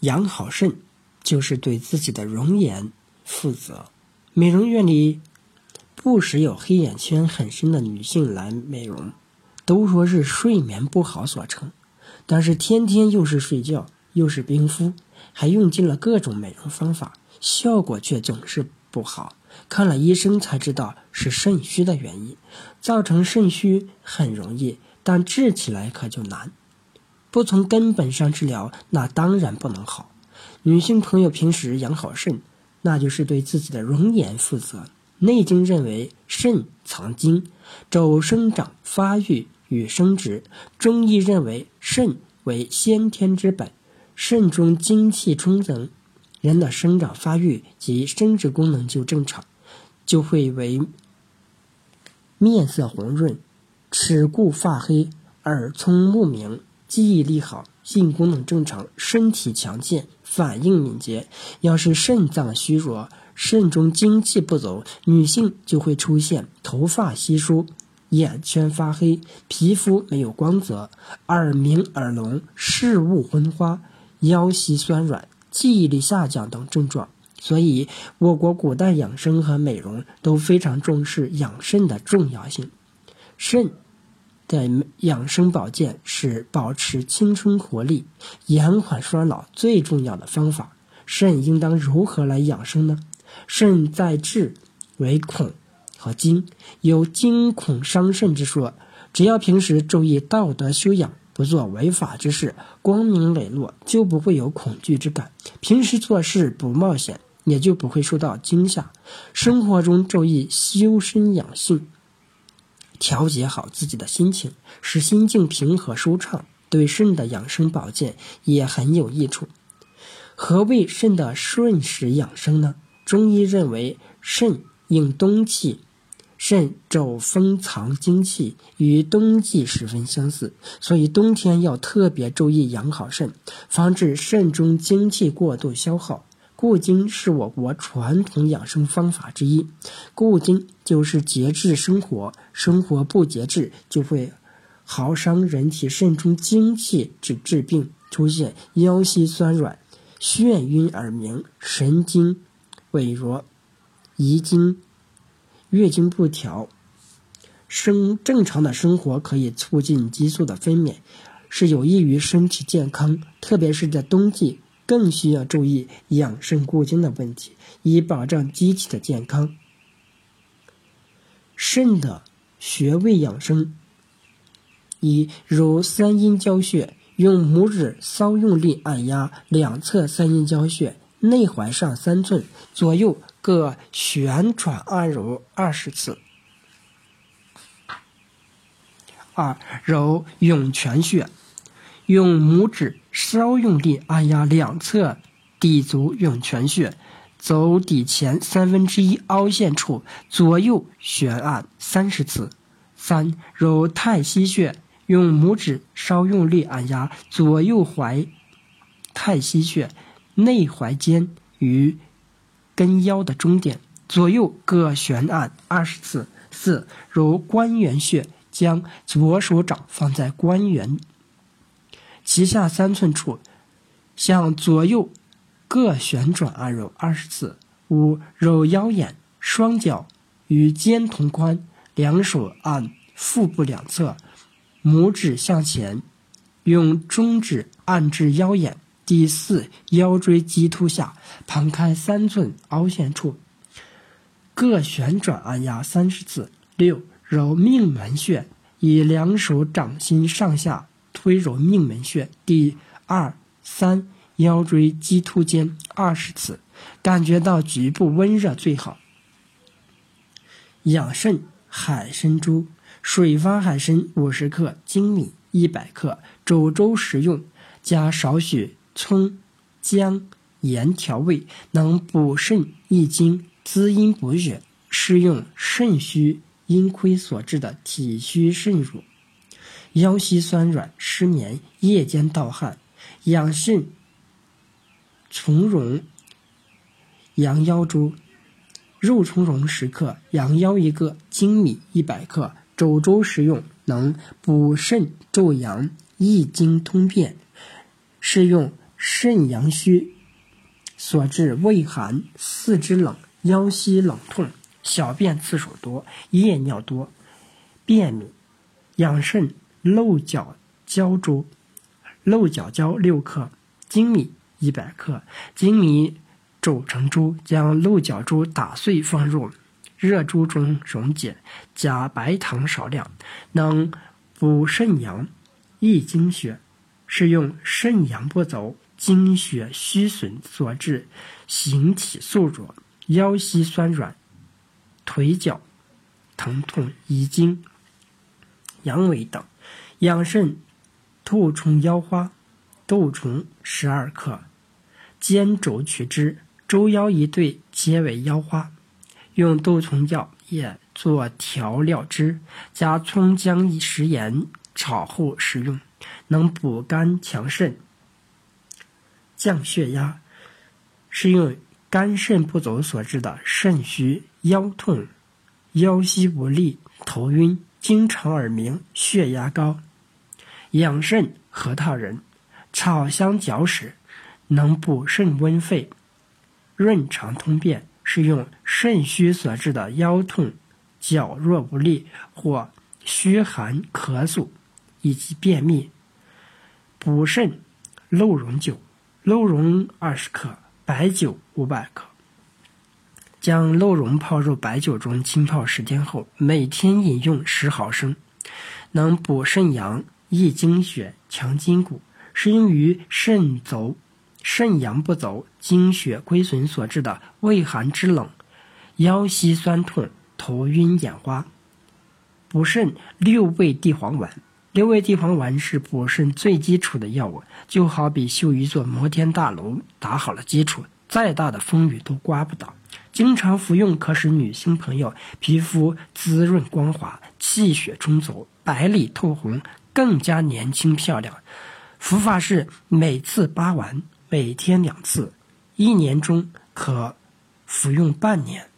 养好肾，就是对自己的容颜负责。美容院里不时有黑眼圈很深的女性来美容，都说是睡眠不好所成。但是天天又是睡觉又是冰敷，还用尽了各种美容方法，效果却总是不好。看了医生才知道是肾虚的原因。造成肾虚很容易，但治起来可就难。不从根本上治疗，那当然不能好。女性朋友平时养好肾，那就是对自己的容颜负责。《内经》认为肾藏精，肘生长发育。与生殖，中医认为肾为先天之本，肾中精气充足，人的生长发育及生殖功能就正常，就会为面色红润、齿固发黑、耳聪目明、记忆力好、性功能正常、身体强健、反应敏捷。要是肾脏虚弱，肾中精气不足，女性就会出现头发稀疏。眼圈发黑，皮肤没有光泽，耳鸣耳聋，视物昏花，腰膝酸软，记忆力下降等症状。所以，我国古代养生和美容都非常重视养肾的重要性。肾的养生保健是保持青春活力、延缓衰老最重要的方法。肾应当如何来养生呢？肾在志为恐。和惊，有惊恐伤肾之说。只要平时注意道德修养，不做违法之事，光明磊落，就不会有恐惧之感。平时做事不冒险，也就不会受到惊吓。生活中注意修身养性，调节好自己的心情，使心境平和舒畅，对肾的养生保健也很有益处。何谓肾的顺时养生呢？中医认为，肾应冬气。肾肘风藏精气，与冬季十分相似，所以冬天要特别注意养好肾，防止肾中精气过度消耗。固精是我国传统养生方法之一，固精就是节制生活，生活不节制就会耗伤人体肾中精气，致治病，出现腰膝酸软、眩晕耳鸣、神经萎弱、遗精。月经不调，生正常的生活可以促进激素的分娩，是有益于身体健康。特别是在冬季，更需要注意养肾固精的问题，以保障机体的健康。肾的穴位养生：一、揉三阴交穴，用拇指稍用力按压两侧三阴交穴，内踝上三寸左右。各旋转按揉二十次。二揉涌泉穴，用拇指稍用力按压两侧底足涌泉穴，走底前三分之一凹陷处左右旋按三十次。三揉太溪穴，用拇指稍用力按压左右踝太溪穴，内踝尖与。跟腰的中点，左右各旋按二十次。四揉关元穴，将左手掌放在关元脐下三寸处，向左右各旋转按揉二十次。五揉腰眼，双脚与肩同宽，两手按腹部两侧，拇指向前，用中指按至腰眼。第四，腰椎棘突下旁开三寸凹陷处，各旋转按压三十次。六，揉命门穴，以两手掌心上下推揉命门穴。第二、三腰椎棘突间二十次，感觉到局部温热最好。养肾海参珠，水发海参五十克，粳米一百克，煮粥食用，加少许。葱、姜、盐调味，能补肾益精、滋阴补血，适用肾虚阴亏所致的体虚肾弱、腰膝酸软、失眠、夜间盗汗。养肾从容羊腰珠，肉苁蓉十克，羊腰一个，粳米一百克，煮粥食用，能补肾助阳、益精通便，适用。肾阳虚所致畏寒、四肢冷、腰膝冷痛、小便次数多、夜尿多、便秘。养肾漏角胶珠，漏角胶六克，粳米一百克，粳米煮成珠，将漏角珠打碎放入热珠中溶解，加白糖少量，能补肾阳、益精血，是用肾阳不走、精血虚损所致形体瘦弱、腰膝酸软、腿脚疼痛遗精。阳痿等，养肾，杜虫腰花，杜虫十二克，煎肘取汁，周腰一对，皆为腰花。用杜虫药液做调料汁，加葱姜食盐炒后食用，能补肝强肾、降血压，是用肝肾不足所致的肾虚、腰痛、腰膝无力、头晕。经常耳鸣、血压高，养肾核桃仁，炒香嚼食，能补肾温肺、润肠通便，是用肾虚所致的腰痛、脚弱无力或虚寒咳嗽以及便秘。补肾，鹿茸酒，鹿茸二十克，白酒五百克。将鹿茸泡入白酒中浸泡十天后，每天饮用十毫升，能补肾阳、益精血、强筋骨，适用于肾走、肾阳不走、精血亏损所致的畏寒肢冷、腰膝酸痛、头晕眼花。补肾六味地黄丸，六味地黄丸是补肾最基础的药物，就好比修一座摩天大楼，打好了基础，再大的风雨都刮不倒。经常服用可使女性朋友皮肤滋润光滑、气血充足、白里透红，更加年轻漂亮。服法是每次八丸，每天两次，一年中可服用半年。